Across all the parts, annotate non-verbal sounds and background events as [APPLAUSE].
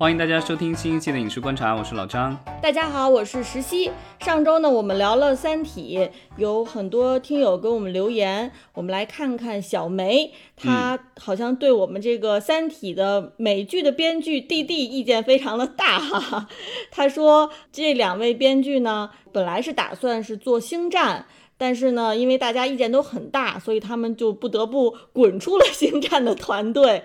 欢迎大家收听新一期的影视观察，我是老张。大家好，我是石溪。上周呢，我们聊了《三体》，有很多听友给我们留言，我们来看看小梅，她好像对我们这个《三体》的美剧的编剧弟弟意见非常的大哈。她说这两位编剧呢，本来是打算是做《星战》。但是呢，因为大家意见都很大，所以他们就不得不滚出了星战的团队。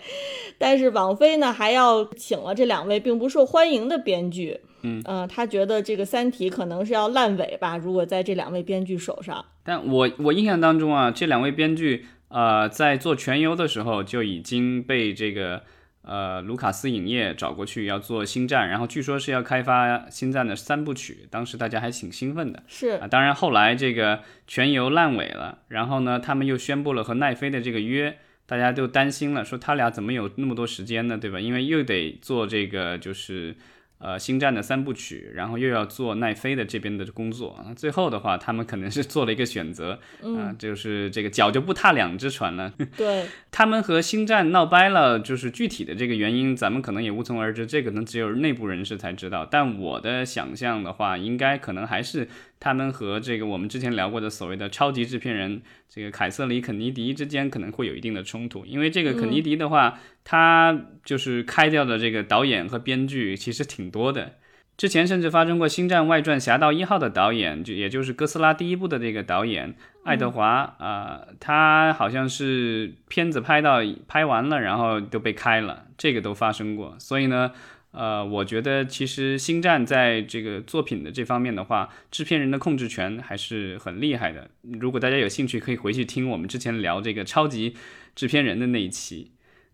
但是网飞呢，还要请了这两位并不受欢迎的编剧。嗯，呃，他觉得这个《三体》可能是要烂尾吧，如果在这两位编剧手上。但我我印象当中啊，这两位编剧呃，在做全游的时候就已经被这个。呃，卢卡斯影业找过去要做星战，然后据说是要开发星战的三部曲，当时大家还挺兴奋的。是啊，当然后来这个全游烂尾了，然后呢，他们又宣布了和奈飞的这个约，大家都担心了，说他俩怎么有那么多时间呢？对吧？因为又得做这个就是。呃，星战的三部曲，然后又要做奈飞的这边的工作，最后的话，他们可能是做了一个选择，啊，就是这个脚就不踏两只船了。对，[LAUGHS] 他们和星战闹掰了，就是具体的这个原因，咱们可能也无从而知，这个能只有内部人士才知道。但我的想象的话，应该可能还是。他们和这个我们之前聊过的所谓的超级制片人这个凯瑟琳·肯尼迪之间可能会有一定的冲突，因为这个肯尼迪的话，他就是开掉的这个导演和编剧其实挺多的。之前甚至发生过《星战外传：侠盗一号》的导演，就也就是哥斯拉第一部的这个导演爱德华啊，他好像是片子拍到拍完了，然后都被开了，这个都发生过。所以呢。呃，我觉得其实《星战》在这个作品的这方面的话，制片人的控制权还是很厉害的。如果大家有兴趣，可以回去听我们之前聊这个超级制片人的那一期。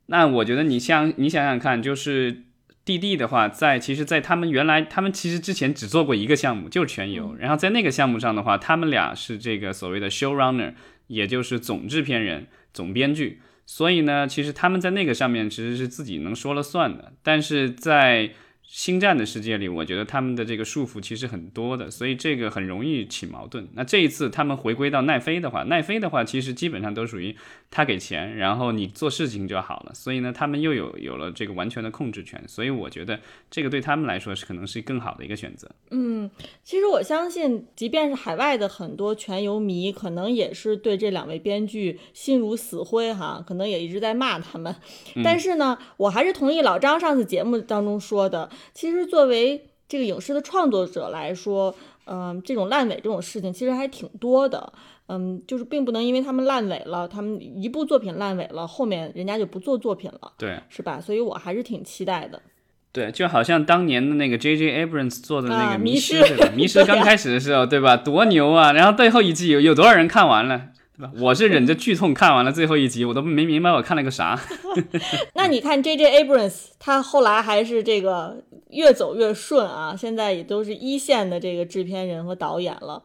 那我觉得你像你想想看，就是 D.D. 的话，在其实，在他们原来，他们其实之前只做过一个项目，就是全游。然后在那个项目上的话，他们俩是这个所谓的 showrunner，也就是总制片人、总编剧。所以呢，其实他们在那个上面其实是自己能说了算的，但是在。星战的世界里，我觉得他们的这个束缚其实很多的，所以这个很容易起矛盾。那这一次他们回归到奈飞的话，奈飞的话其实基本上都属于他给钱，然后你做事情就好了。所以呢，他们又有有了这个完全的控制权，所以我觉得这个对他们来说是可能是更好的一个选择。嗯，其实我相信，即便是海外的很多全游迷，可能也是对这两位编剧心如死灰哈，可能也一直在骂他们。但是呢，我还是同意老张上次节目当中说的。其实，作为这个影视的创作者来说，嗯，这种烂尾这种事情其实还挺多的。嗯，就是并不能因为他们烂尾了，他们一部作品烂尾了，后面人家就不做作品了，对，是吧？所以我还是挺期待的。对，就好像当年的那个 J.J. Abrams 做的那个《迷失》，对吧？《迷失 [LAUGHS]》刚开始的时候，对吧？多牛啊！然后最后一季有有多少人看完了？对吧我是忍着剧痛看完了最后一集，我都没明白我看了个啥。[LAUGHS] 那你看 J J Abrams，他后来还是这个越走越顺啊，现在也都是一线的这个制片人和导演了，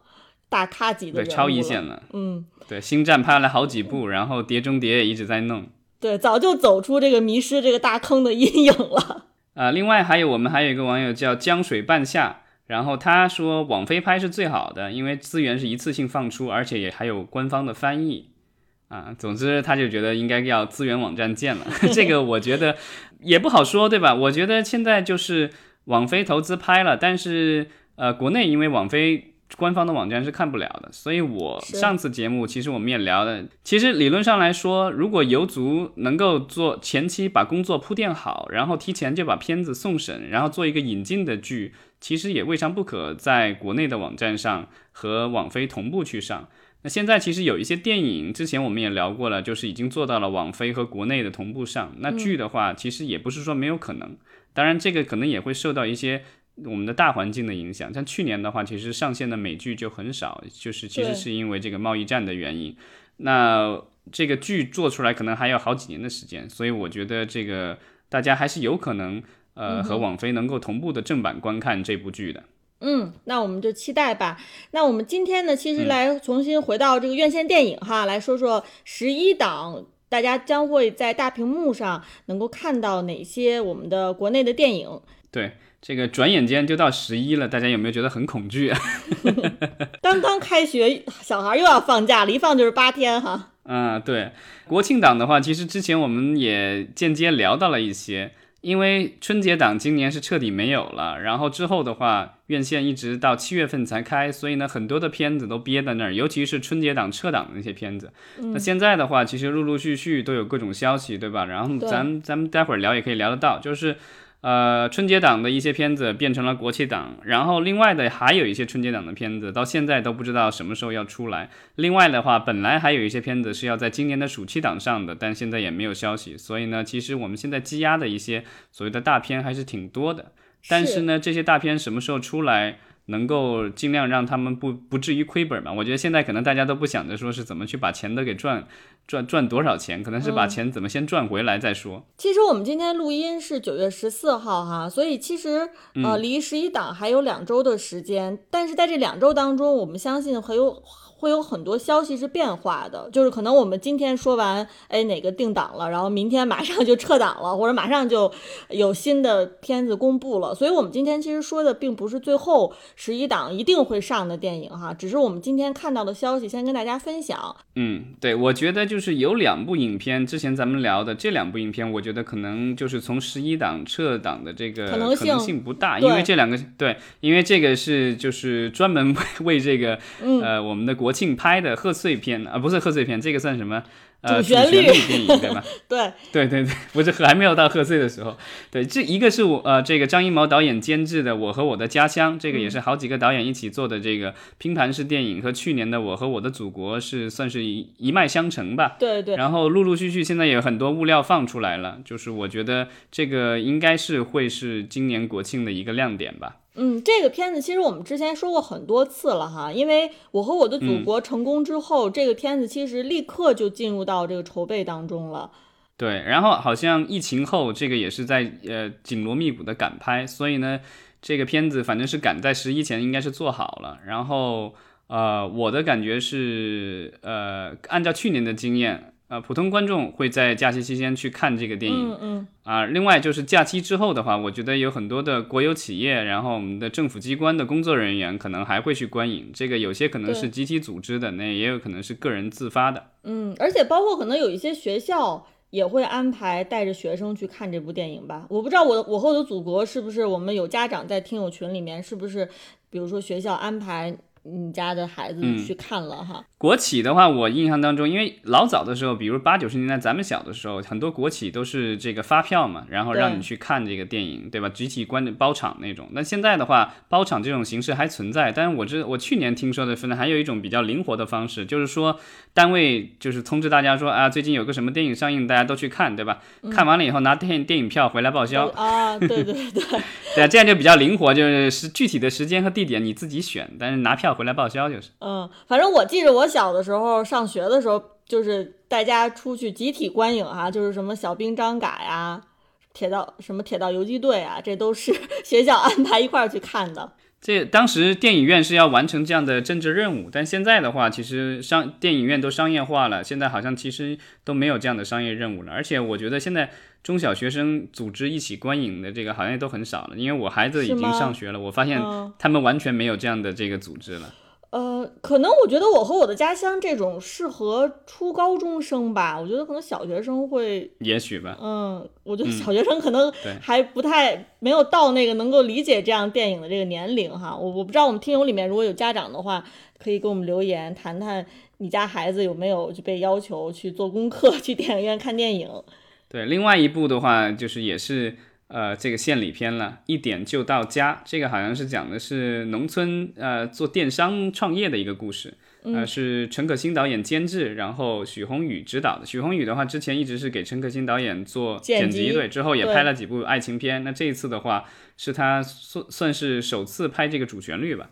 大咖级的对，超一线了。嗯，对，星战拍了好几部，然后碟中谍也一直在弄。对，早就走出这个迷失这个大坑的阴影了。啊，[LAUGHS] 另外还有我们还有一个网友叫江水半夏。然后他说，网飞拍是最好的，因为资源是一次性放出，而且也还有官方的翻译，啊，总之他就觉得应该要资源网站建了。[LAUGHS] 这个我觉得也不好说，对吧？我觉得现在就是网飞投资拍了，但是呃，国内因为网飞。官方的网站是看不了的，所以我上次节目其实我们也聊了，其实理论上来说，如果游族能够做前期把工作铺垫好，然后提前就把片子送审，然后做一个引进的剧，其实也未尝不可在国内的网站上和网飞同步去上。那现在其实有一些电影，之前我们也聊过了，就是已经做到了网飞和国内的同步上。那剧的话，其实也不是说没有可能，当然这个可能也会受到一些。我们的大环境的影响，像去年的话，其实上线的美剧就很少，就是其实是因为这个贸易战的原因。那这个剧做出来可能还要好几年的时间，所以我觉得这个大家还是有可能，呃，和网飞能够同步的正版观看这部剧的。嗯，那我们就期待吧。那我们今天呢，其实来重新回到这个院线电影哈，来说说十一档，大家将会在大屏幕上能够看到哪些我们的国内的电影。对。这个转眼间就到十一了，大家有没有觉得很恐惧啊？[LAUGHS] 刚刚开学，小孩又要放假了，一放就是八天哈。嗯，对，国庆档的话，其实之前我们也间接聊到了一些，因为春节档今年是彻底没有了，然后之后的话，院线一直到七月份才开，所以呢，很多的片子都憋在那儿，尤其是春节档撤档的那些片子。那现在的话，其实陆陆续续都有各种消息，对吧？然后咱咱们待会儿聊也可以聊得到，就是。呃，春节档的一些片子变成了国庆档，然后另外的还有一些春节档的片子，到现在都不知道什么时候要出来。另外的话，本来还有一些片子是要在今年的暑期档上的，但现在也没有消息。所以呢，其实我们现在积压的一些所谓的大片还是挺多的。但是呢，这些大片什么时候出来？能够尽量让他们不不至于亏本嘛？我觉得现在可能大家都不想着说是怎么去把钱都给赚赚赚多少钱，可能是把钱怎么先赚回来再说。其实我们今天录音是九月十四号哈，所以其实呃离十一档还有两周的时间，但是在这两周当中，我们相信很有。会有很多消息是变化的，就是可能我们今天说完，哎，哪个定档了，然后明天马上就撤档了，或者马上就有新的片子公布了。所以，我们今天其实说的并不是最后十一档一定会上的电影哈，只是我们今天看到的消息，先跟大家分享。嗯，对，我觉得就是有两部影片，之前咱们聊的这两部影片，我觉得可能就是从十一档撤档的这个可能性不大，因为这两个对，因为这个是就是专门 [LAUGHS] 为这个呃我们的国。庆拍的贺岁片啊，不是贺岁片，这个算什么？呃，主旋律电影对吧？[LAUGHS] 对对对对，不是还没有到贺岁的时候。[LAUGHS] 对，这一个是我呃，这个张艺谋导演监制的《我和我的家乡》，这个也是好几个导演一起做的这个拼盘式电影，和去年的《我和我的祖国》是算是一一脉相承吧。对对。然后陆陆续续现在有很多物料放出来了，就是我觉得这个应该是会是今年国庆的一个亮点吧。嗯，这个片子其实我们之前说过很多次了哈，因为我和我的祖国成功之后，这个片子其实立刻就进入到这个筹备当中了。对，然后好像疫情后，这个也是在呃紧锣密鼓的赶拍，所以呢，这个片子反正是赶在十一前应该是做好了。然后呃，我的感觉是呃，按照去年的经验。呃，普通观众会在假期期间去看这个电影，嗯嗯。啊，另外就是假期之后的话，我觉得有很多的国有企业，然后我们的政府机关的工作人员可能还会去观影，这个有些可能是集体组织的，那也有可能是个人自发的，嗯，而且包括可能有一些学校也会安排带着学生去看这部电影吧，我不知道我我和我的祖国是不是我们有家长在听友群里面是不是，比如说学校安排。你家的孩子去看了哈？国企的话，我印象当中，因为老早的时候，比如八九十年代咱们小的时候，很多国企都是这个发票嘛，然后让你去看这个电影，对吧？集体观包场那种。那现在的话，包场这种形式还存在，但是我这我去年听说的，是呢还有一种比较灵活的方式，就是说单位就是通知大家说啊，最近有个什么电影上映，大家都去看，对吧？看完了以后拿电电影票回来报销啊，对对对，对 [LAUGHS] 啊，这样就比较灵活，就是是具体的时间和地点你自己选，但是拿票。回来报销就是，嗯，反正我记着我小的时候上学的时候，就是大家出去集体观影哈，就是什么小兵张嘎呀，铁道什么铁道游击队啊，这都是 [LAUGHS] 学校安排一块儿去看的。这当时电影院是要完成这样的政治任务，但现在的话，其实商电影院都商业化了，现在好像其实都没有这样的商业任务了。而且我觉得现在中小学生组织一起观影的这个好像都很少了，因为我孩子已经上学了，我发现他们完全没有这样的这个组织了。呃，可能我觉得我和我的家乡这种适合初高中生吧，我觉得可能小学生会，也许吧。嗯，我觉得小学生可能还不太没有到那个能够理解这样电影的这个年龄哈。我我不知道我们听友里面如果有家长的话，可以给我们留言谈谈你家孩子有没有就被要求去做功课去电影院看电影。[LAUGHS] 对，另外一部的话就是也是。呃，这个献礼片了，一点就到家。这个好像是讲的是农村呃做电商创业的一个故事，呃是陈可辛导演监制，然后许宏宇执导的。许宏宇的话，之前一直是给陈可辛导演做剪辑，对，之后也拍了几部爱情片。那这一次的话，是他算算是首次拍这个主旋律吧。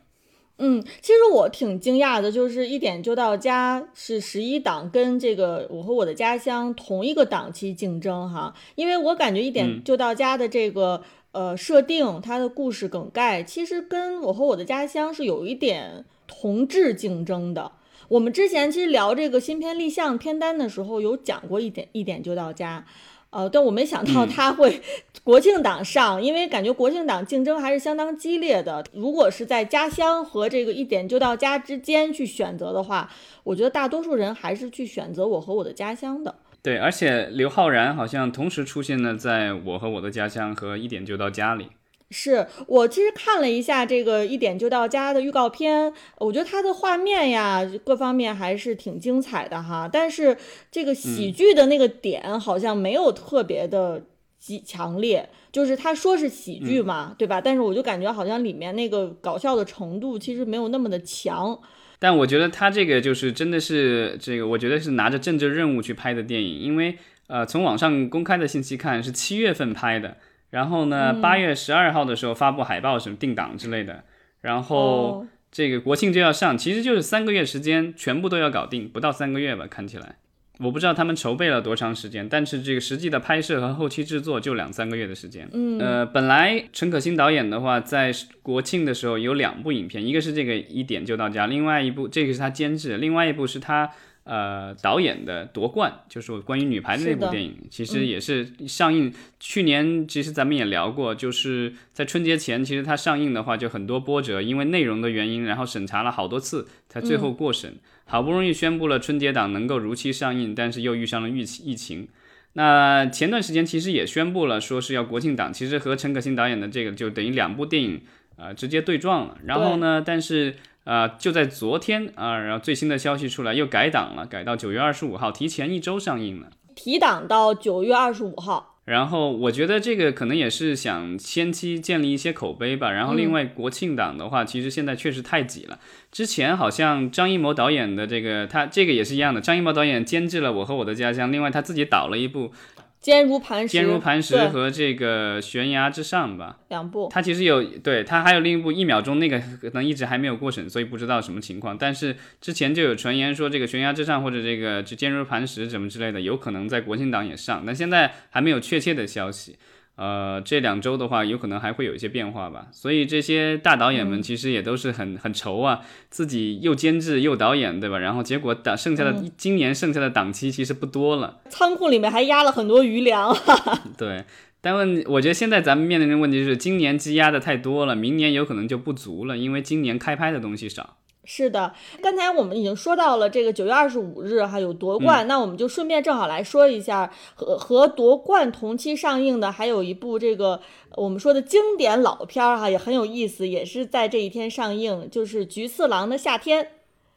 嗯，其实我挺惊讶的，就是一点就到家是十一档，跟这个我和我的家乡同一个档期竞争哈，因为我感觉一点就到家的这个呃设定，它的故事梗概，其实跟我和我的家乡是有一点同质竞争的。我们之前其实聊这个新片立项片单的时候，有讲过一点一点就到家。呃，但我没想到他会国庆档上，因为感觉国庆档竞争还是相当激烈的。如果是在家乡和这个一点就到家之间去选择的话，我觉得大多数人还是去选择我和我的家乡的。对，而且刘昊然好像同时出现了在我和我的家乡和一点就到家里。是我其实看了一下这个一点就到家的预告片，我觉得它的画面呀各方面还是挺精彩的哈。但是这个喜剧的那个点好像没有特别的极强烈，就是他说是喜剧嘛，对吧？但是我就感觉好像里面那个搞笑的程度其实没有那么的强。但我觉得他这个就是真的是这个，我觉得是拿着政治任务去拍的电影，因为呃从网上公开的信息看是七月份拍的。然后呢，八月十二号的时候发布海报什么定档之类的，然后这个国庆就要上，其实就是三个月时间全部都要搞定，不到三个月吧，看起来。我不知道他们筹备了多长时间，但是这个实际的拍摄和后期制作就两三个月的时间。嗯，呃，本来陈可辛导演的话，在国庆的时候有两部影片，一个是这个一点就到家，另外一部这个是他监制，另外一部是他。呃，导演的夺冠就是关于女排的那部电影，其实也是上映。去年其实咱们也聊过，就是在春节前，其实它上映的话就很多波折，因为内容的原因，然后审查了好多次才最后过审。好不容易宣布了春节档能够如期上映，但是又遇上了疫疫情。那前段时间其实也宣布了，说是要国庆档，其实和陈可辛导演的这个就等于两部电影呃直接对撞了。然后呢，但是。啊，就在昨天啊，然后最新的消息出来，又改档了，改到九月二十五号，提前一周上映了，提档到九月二十五号。然后我觉得这个可能也是想先期建立一些口碑吧。然后另外国庆档的话，其实现在确实太挤了。之前好像张艺谋导演的这个，他这个也是一样的，张艺谋导演监制了《我和我的家乡》，另外他自己导了一部。坚如磐石，坚如磐石和这个悬崖之上吧，两部。它其实有，对，它还有另一部一秒钟，那个可能一直还没有过审，所以不知道什么情况。但是之前就有传言说这个悬崖之上或者这个坚如磐石什么之类的，有可能在国庆档也上，但现在还没有确切的消息。呃，这两周的话，有可能还会有一些变化吧。所以这些大导演们其实也都是很很愁啊，自己又监制又导演，对吧？然后结果档剩下的今年剩下的档期其实不多了，仓库里面还压了很多余粮。[LAUGHS] 对，但问我觉得现在咱们面临的问题是，今年积压的太多了，明年有可能就不足了，因为今年开拍的东西少。是的，刚才我们已经说到了这个九月二十五日哈有夺冠，那我们就顺便正好来说一下和和夺冠同期上映的还有一部这个我们说的经典老片儿哈也很有意思，也是在这一天上映，就是《菊次郎的夏天》。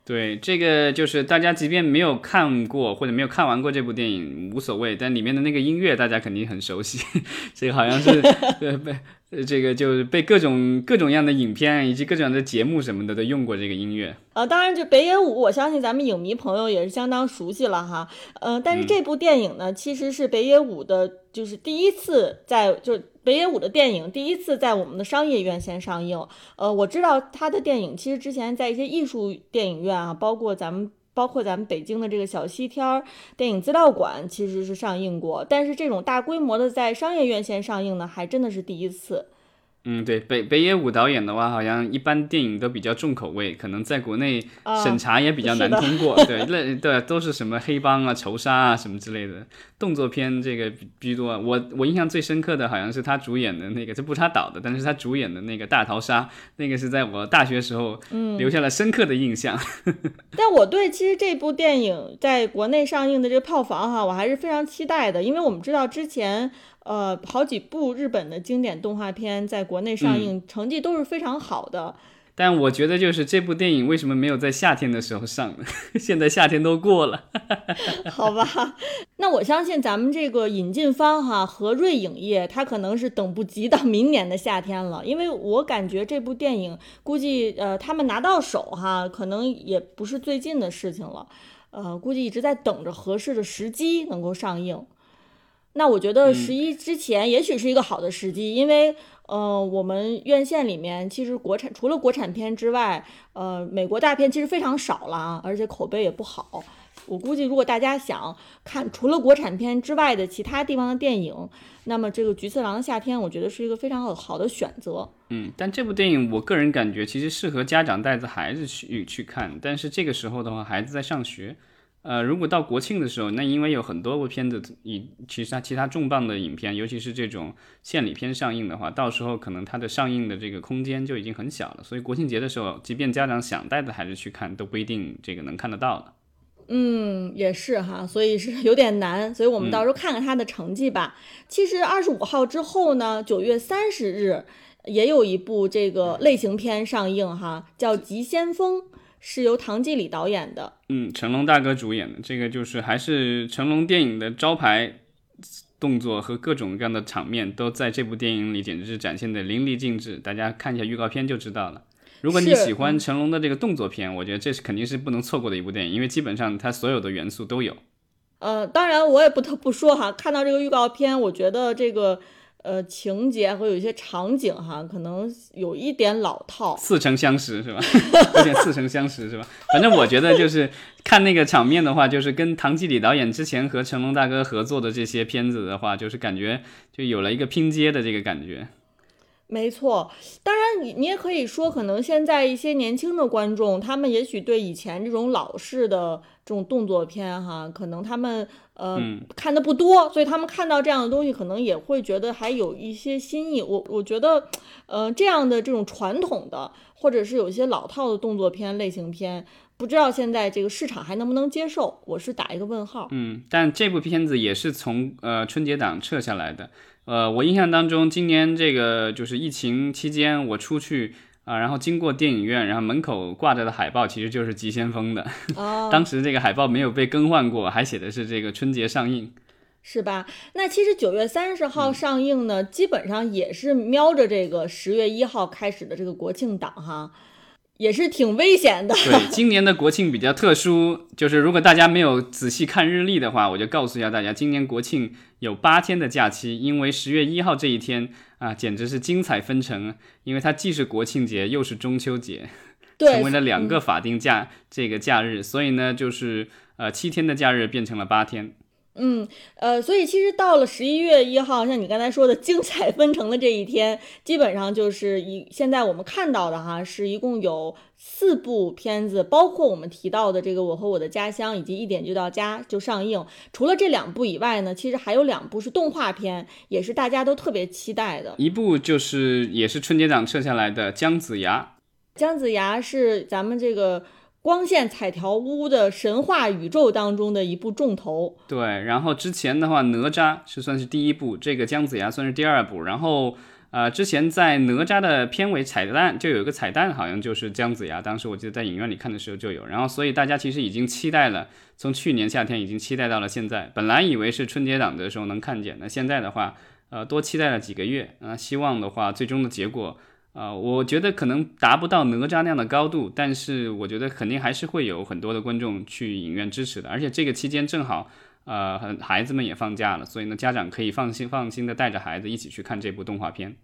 对，这个就是大家即便没有看过或者没有看完过这部电影无所谓，但里面的那个音乐大家肯定很熟悉，[LAUGHS] 这个好像是 [LAUGHS] 对被。呃，这个就是被各种各种样的影片以及各种样的节目什么的都用过这个音乐。呃，当然，就北野武，我相信咱们影迷朋友也是相当熟悉了哈。呃，但是这部电影呢，其实是北野武的，就是第一次在，就北野武的电影第一次在我们的商业院线上映。呃，我知道他的电影其实之前在一些艺术电影院啊，包括咱们。包括咱们北京的这个小西天儿电影资料馆，其实是上映过，但是这种大规模的在商业院线上映呢，还真的是第一次。嗯，对，北北野武导演的话，好像一般电影都比较重口味，可能在国内审查也比较难通过。[LAUGHS] 对，那对都是什么黑帮啊、仇杀啊什么之类的动作片，这个居多。我我印象最深刻的好像是他主演的那个，这不是他导的，但是他主演的那个大逃杀，那个是在我大学时候留下了深刻的印象。[LAUGHS] 但我对其实这部电影在国内上映的这个票房哈，我还是非常期待的，因为我们知道之前。呃，好几部日本的经典动画片在国内上映，成绩都是非常好的。但我觉得，就是这部电影为什么没有在夏天的时候上呢？[LAUGHS] 现在夏天都过了。[LAUGHS] 好吧，那我相信咱们这个引进方哈和瑞影业，它可能是等不及到明年的夏天了，因为我感觉这部电影估计呃他们拿到手哈，可能也不是最近的事情了，呃，估计一直在等着合适的时机能够上映。那我觉得十一之前也许是一个好的时机，因为呃，我们院线里面其实国产除了国产片之外，呃，美国大片其实非常少了，而且口碑也不好。我估计如果大家想看除了国产片之外的其他地方的电影，那么这个《菊次郎的夏天》我觉得是一个非常好好的选择。嗯，但这部电影我个人感觉其实适合家长带着孩子去去看，但是这个时候的话，孩子在上学。呃，如果到国庆的时候，那因为有很多部片子以其他其他重磅的影片，尤其是这种献礼片上映的话，到时候可能它的上映的这个空间就已经很小了。所以国庆节的时候，即便家长想带着孩子去看，都不一定这个能看得到了。嗯，也是哈，所以是有点难，[LAUGHS] 所以我们到时候看看他的成绩吧。其实二十五号之后呢，九月三十日也有一部这个类型片上映哈，叫《急先锋》。是由唐季礼导演的，嗯，成龙大哥主演的，这个就是还是成龙电影的招牌动作和各种各样的场面都在这部电影里简直是展现的淋漓尽致。大家看一下预告片就知道了。如果你喜欢成龙的这个动作片，我觉得这是肯定是不能错过的一部电影，因为基本上它所有的元素都有。呃，当然我也不得不说哈，看到这个预告片，我觉得这个。呃，情节和有一些场景哈，可能有一点老套，似曾相识是吧？[LAUGHS] 有点似曾相识是吧？反正我觉得就是看那个场面的话，就是跟唐季礼导演之前和成龙大哥合作的这些片子的话，就是感觉就有了一个拼接的这个感觉。没错，当然你你也可以说，可能现在一些年轻的观众，他们也许对以前这种老式的这种动作片哈，可能他们呃看的不多，所以他们看到这样的东西，可能也会觉得还有一些新意。我我觉得，呃，这样的这种传统的，或者是有些老套的动作片类型片，不知道现在这个市场还能不能接受，我是打一个问号。嗯，但这部片子也是从呃春节档撤下来的。呃，我印象当中，今年这个就是疫情期间，我出去啊，然后经过电影院，然后门口挂着的海报其实就是《急先锋》的。哦。[LAUGHS] 当时这个海报没有被更换过，还写的是这个春节上映，是吧？那其实九月三十号上映呢，基本上也是瞄着这个十月一号开始的这个国庆档哈。也是挺危险的。对，[LAUGHS] 今年的国庆比较特殊，就是如果大家没有仔细看日历的话，我就告诉一下大家，今年国庆有八天的假期，因为十月一号这一天啊，简直是精彩纷呈，因为它既是国庆节又是中秋节，成为了两个法定假这个假日，所以呢，就是呃七天的假日变成了八天。嗯，呃，所以其实到了十一月一号，像你刚才说的精彩纷呈的这一天，基本上就是一现在我们看到的哈，是一共有四部片子，包括我们提到的这个《我和我的家乡》以及一点就到家就上映。除了这两部以外呢，其实还有两部是动画片，也是大家都特别期待的。一部就是也是春节档撤下来的《姜子牙》，姜子牙是咱们这个。光线彩条屋的神话宇宙当中的一部重头，对。然后之前的话，哪吒是算是第一部，这个姜子牙算是第二部。然后，呃，之前在哪吒的片尾彩蛋就有一个彩蛋，好像就是姜子牙。当时我记得在影院里看的时候就有。然后，所以大家其实已经期待了，从去年夏天已经期待到了现在。本来以为是春节档的时候能看见，那现在的话，呃，多期待了几个月啊。希望的话，最终的结果。啊，我觉得可能达不到哪吒那样的高度，但是我觉得肯定还是会有很多的观众去影院支持的。而且这个期间正好，呃，孩子们也放假了，所以呢，家长可以放心放心的带着孩子一起去看这部动画片。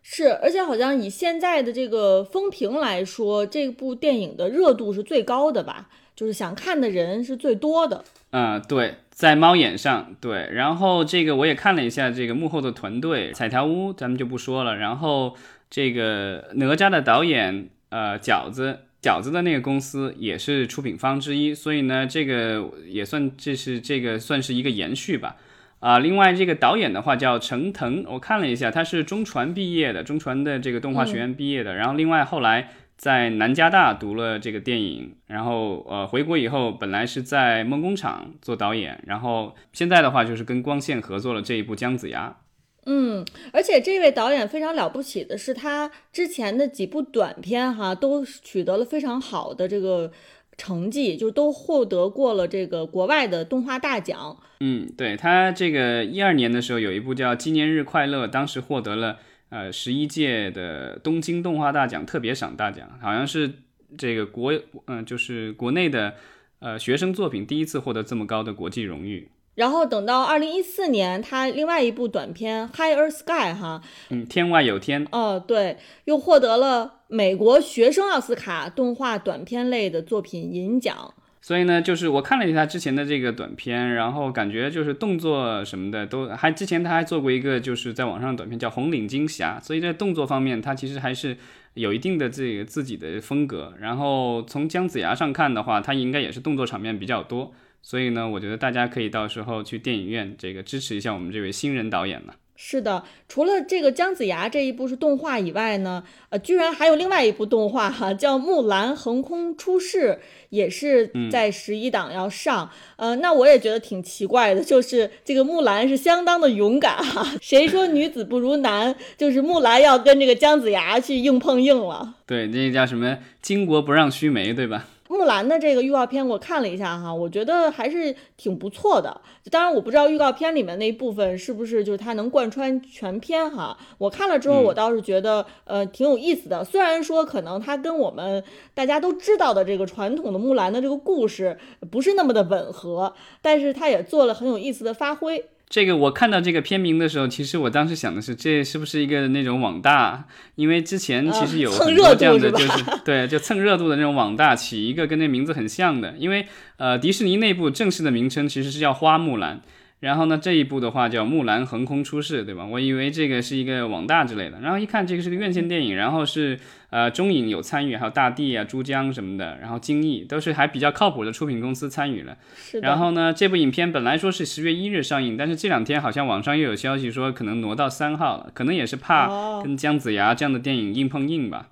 是，而且好像以现在的这个风评来说，这部电影的热度是最高的吧？就是想看的人是最多的。嗯，对，在猫眼上，对。然后这个我也看了一下这个幕后的团队，彩条屋咱们就不说了。然后。这个哪吒的导演，呃，饺子饺子的那个公司也是出品方之一，所以呢，这个也算这是这个算是一个延续吧。啊，另外这个导演的话叫程腾，我看了一下，他是中传毕业的，中传的这个动画学院毕业的，然后另外后来在南加大读了这个电影，然后呃回国以后本来是在梦工厂做导演，然后现在的话就是跟光线合作了这一部姜子牙。嗯，而且这位导演非常了不起的是，他之前的几部短片哈都取得了非常好的这个成绩，就都获得过了这个国外的动画大奖。嗯，对他这个一二年的时候有一部叫《纪念日快乐》，当时获得了呃十一届的东京动画大奖特别赏大奖，好像是这个国嗯就是国内的呃学生作品第一次获得这么高的国际荣誉。然后等到二零一四年，他另外一部短片《Higher Sky》哈，嗯，天外有天，哦，对，又获得了美国学生奥斯卡动画短片类的作品银奖。所以呢，就是我看了一下之前的这个短片，然后感觉就是动作什么的都还，之前他还做过一个就是在网上的短片叫《红领巾侠》，所以在动作方面，他其实还是有一定的这个自己的风格。然后从姜子牙上看的话，他应该也是动作场面比较多，所以呢，我觉得大家可以到时候去电影院这个支持一下我们这位新人导演了。是的，除了这个姜子牙这一部是动画以外呢，呃，居然还有另外一部动画哈，叫《木兰横空出世》，也是在十一档要上。呃，那我也觉得挺奇怪的，就是这个木兰是相当的勇敢哈，[LAUGHS] 谁说女子不如男？就是木兰要跟这个姜子牙去硬碰硬了。对，这叫什么？巾帼不让须眉，对吧？木兰的这个预告片我看了一下哈，我觉得还是挺不错的。当然我不知道预告片里面那一部分是不是就是它能贯穿全片哈。我看了之后，我倒是觉得呃挺有意思的。虽然说可能它跟我们大家都知道的这个传统的木兰的这个故事不是那么的吻合，但是它也做了很有意思的发挥。这个我看到这个片名的时候，其实我当时想的是，这是不是一个那种网大？因为之前其实有很多这样的，就是对，就蹭热度的那种网大，起一个跟那名字很像的。因为呃，迪士尼内部正式的名称其实是叫花木兰。然后呢，这一部的话叫《木兰横空出世》，对吧？我以为这个是一个网大之类的，然后一看这个是个院线电影，然后是呃中影有参与，还有大地啊、珠江什么的，然后金逸都是还比较靠谱的出品公司参与了。是然后呢，这部影片本来说是十月一日上映，但是这两天好像网上又有消息说可能挪到三号了，可能也是怕跟姜子牙这样的电影硬碰硬吧。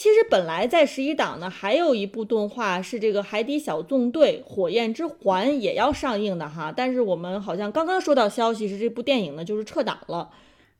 其实本来在十一档呢，还有一部动画是这个《海底小纵队：火焰之环》也要上映的哈，但是我们好像刚刚收到消息是这部电影呢就是撤档了。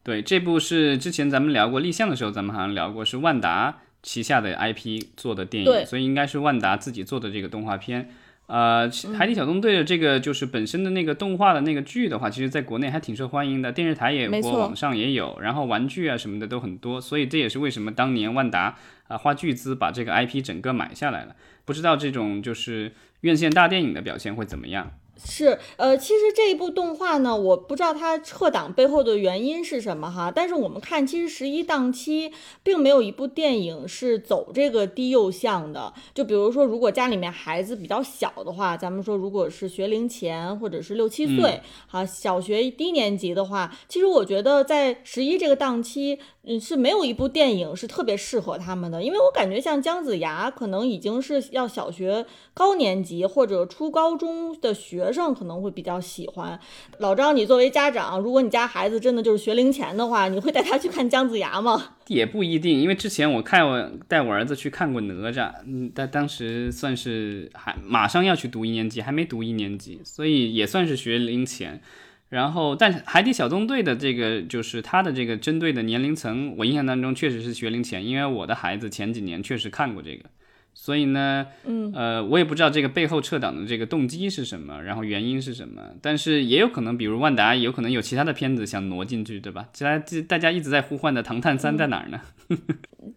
对，这部是之前咱们聊过立项的时候，咱们好像聊过是万达旗下的 IP 做的电影，所以应该是万达自己做的这个动画片。呃，海底小纵队的这个就是本身的那个动画的那个剧的话，其实在国内还挺受欢迎的，电视台也有播，网上也有，然后玩具啊什么的都很多，所以这也是为什么当年万达啊花巨资把这个 IP 整个买下来了。不知道这种就是院线大电影的表现会怎么样？是，呃，其实这一部动画呢，我不知道它撤档背后的原因是什么哈。但是我们看，其实十一档期并没有一部电影是走这个低幼向的。就比如说，如果家里面孩子比较小的话，咱们说如果是学龄前或者是六七岁，哈，小学低年级的话，其实我觉得在十一这个档期。嗯，是没有一部电影是特别适合他们的，因为我感觉像姜子牙可能已经是要小学高年级或者初高中的学学生可能会比较喜欢。老张，你作为家长，如果你家孩子真的就是学龄前的话，你会带他去看姜子牙吗？[LAUGHS] 也不一定，因为之前我看我带我儿子去看过哪吒，嗯，但当时算是还马上要去读一年级，还没读一年级，所以也算是学龄前。然后，但海底小纵队的这个就是它的这个针对的年龄层，我印象当中确实是学龄前，因为我的孩子前几年确实看过这个。所以呢，嗯，呃，我也不知道这个背后撤档的这个动机是什么，然后原因是什么，但是也有可能，比如万达有可能有其他的片子想挪进去，对吧？其他大家一直在呼唤的《唐探三》在哪儿呢？[LAUGHS]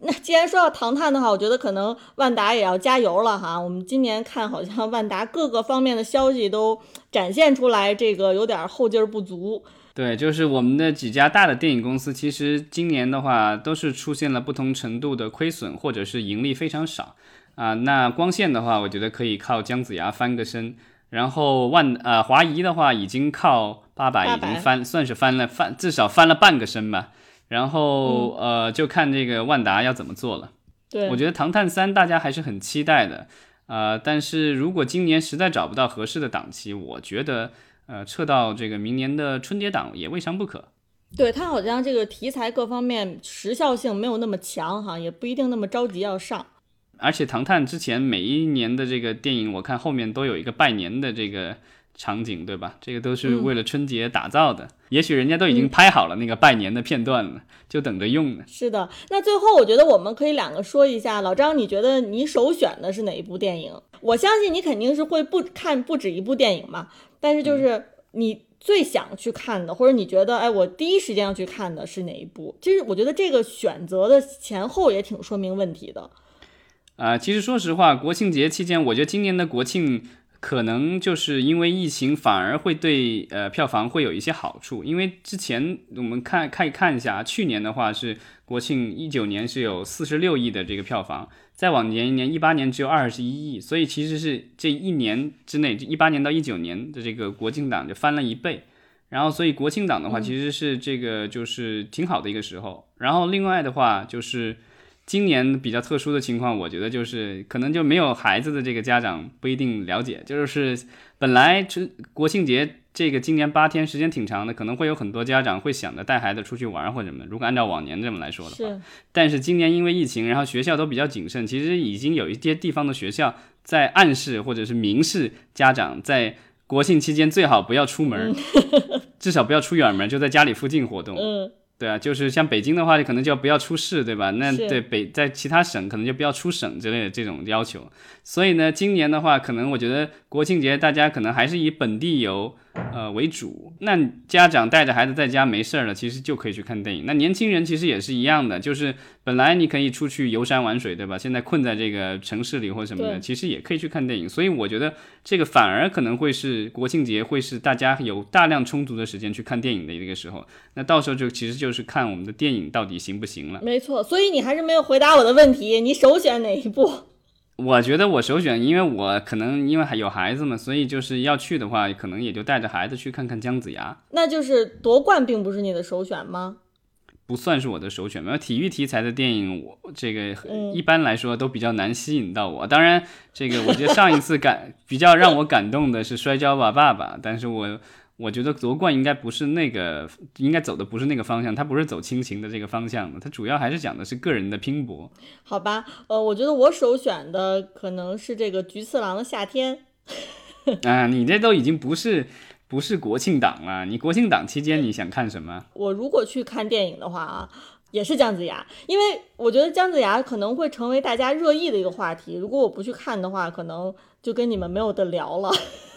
那既然说到《唐探》的话，我觉得可能万达也要加油了哈。我们今年看好像万达各个方面的消息都展现出来，这个有点后劲儿不足。对，就是我们的几家大的电影公司，其实今年的话都是出现了不同程度的亏损，或者是盈利非常少。啊，那光线的话，我觉得可以靠姜子牙翻个身，然后万呃华谊的话，已经靠八佰已经翻，算是翻了翻，至少翻了半个身吧。然后呃，就看这个万达要怎么做了。对，我觉得《唐探三》大家还是很期待的，呃，但是如果今年实在找不到合适的档期，我觉得呃撤到这个明年的春节档也未尝不可。对，它好像这个题材各方面时效性没有那么强哈，也不一定那么着急要上。而且《唐探》之前每一年的这个电影，我看后面都有一个拜年的这个场景，对吧？这个都是为了春节打造的。也许人家都已经拍好了那个拜年的片段了，就等着用呢。是的，那最后我觉得我们可以两个说一下，老张，你觉得你首选的是哪一部电影？我相信你肯定是会不看不止一部电影嘛。但是就是你最想去看的，或者你觉得哎，我第一时间要去看的是哪一部？其实我觉得这个选择的前后也挺说明问题的。啊，其实说实话，国庆节期间，我觉得今年的国庆可能就是因为疫情，反而会对呃票房会有一些好处。因为之前我们看可以看一下，去年的话是国庆一九年是有四十六亿的这个票房，再往年一年一八年只有二十一亿，所以其实是这一年之内，一八年到一九年的这个国庆档就翻了一倍。然后，所以国庆档的话，其实是这个就是挺好的一个时候。然后另外的话，就是今年比较特殊的情况，我觉得就是可能就没有孩子的这个家长不一定了解，就是本来这国庆节这个今年八天时间挺长的，可能会有很多家长会想着带孩子出去玩或者什么。如果按照往年这么来说的话，但是今年因为疫情，然后学校都比较谨慎，其实已经有一些地方的学校在暗示或者是明示家长在。国庆期间最好不要出门，至少不要出远门，就在家里附近活动。嗯，对啊，就是像北京的话，就可能就要不要出市，对吧？那对北在其他省可能就不要出省之类的这种要求。所以呢，今年的话，可能我觉得国庆节大家可能还是以本地游。呃，为主。那家长带着孩子在家没事儿了，其实就可以去看电影。那年轻人其实也是一样的，就是本来你可以出去游山玩水，对吧？现在困在这个城市里或什么的，其实也可以去看电影。所以我觉得这个反而可能会是国庆节，会是大家有大量充足的时间去看电影的一个时候。那到时候就其实就是看我们的电影到底行不行了。没错，所以你还是没有回答我的问题，你首选哪一部？我觉得我首选，因为我可能因为还有孩子嘛，所以就是要去的话，可能也就带着孩子去看看姜子牙。那就是夺冠并不是你的首选吗？不算是我的首选吧。体育题材的电影，我这个一般来说都比较难吸引到我。当然，这个我觉得上一次感 [LAUGHS] 比较让我感动的是《摔跤吧，爸爸》，但是我。我觉得夺冠应该不是那个，应该走的不是那个方向，他不是走亲情的这个方向的，他主要还是讲的是个人的拼搏。好吧，呃，我觉得我首选的可能是这个《菊次郎的夏天》。[LAUGHS] 啊，你这都已经不是不是国庆档了，你国庆档期间你想看什么？我如果去看电影的话啊，也是姜子牙，因为我觉得姜子牙可能会成为大家热议的一个话题。如果我不去看的话，可能就跟你们没有得聊了。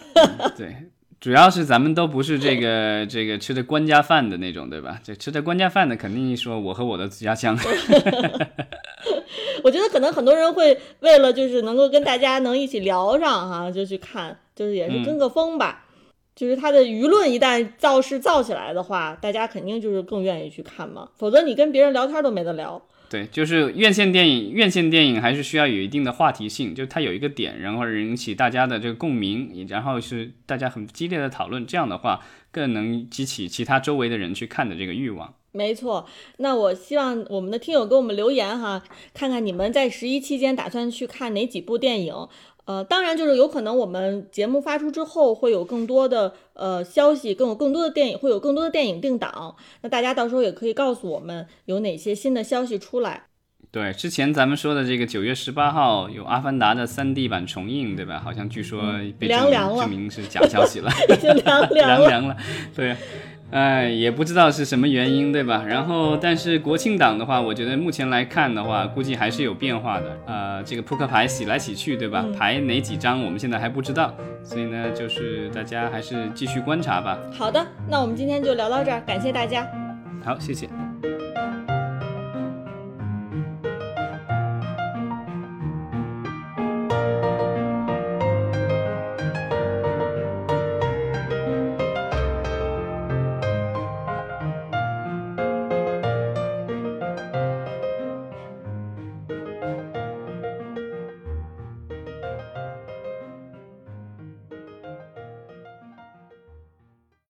[LAUGHS] 对。主要是咱们都不是这个 [LAUGHS] 这个吃的官家饭的那种，对吧？这吃的官家饭的，肯定说我和我的家乡。[LAUGHS] 我觉得可能很多人会为了就是能够跟大家能一起聊上哈，就去看，就是也是跟个风吧。就是他的舆论一旦造势造起来的话，大家肯定就是更愿意去看嘛。否则你跟别人聊天都没得聊。对，就是院线电影，院线电影还是需要有一定的话题性，就它有一个点，然后引起大家的这个共鸣，然后是大家很激烈的讨论，这样的话更能激起其他周围的人去看的这个欲望。没错，那我希望我们的听友给我们留言哈，看看你们在十一期间打算去看哪几部电影。呃，当然，就是有可能我们节目发出之后，会有更多的呃消息，更有更多的电影，会有更多的电影定档。那大家到时候也可以告诉我们有哪些新的消息出来。对，之前咱们说的这个九月十八号有《阿凡达》的三 D 版重映，对吧？好像据说被证明证明是假消息了，已经凉凉了，[LAUGHS] 对。哎，也不知道是什么原因，对吧？然后，但是国庆档的话，我觉得目前来看的话，估计还是有变化的。呃，这个扑克牌洗来洗去，对吧？牌哪几张我们现在还不知道，所以呢，就是大家还是继续观察吧。好的，那我们今天就聊到这儿，感谢大家。好，谢谢。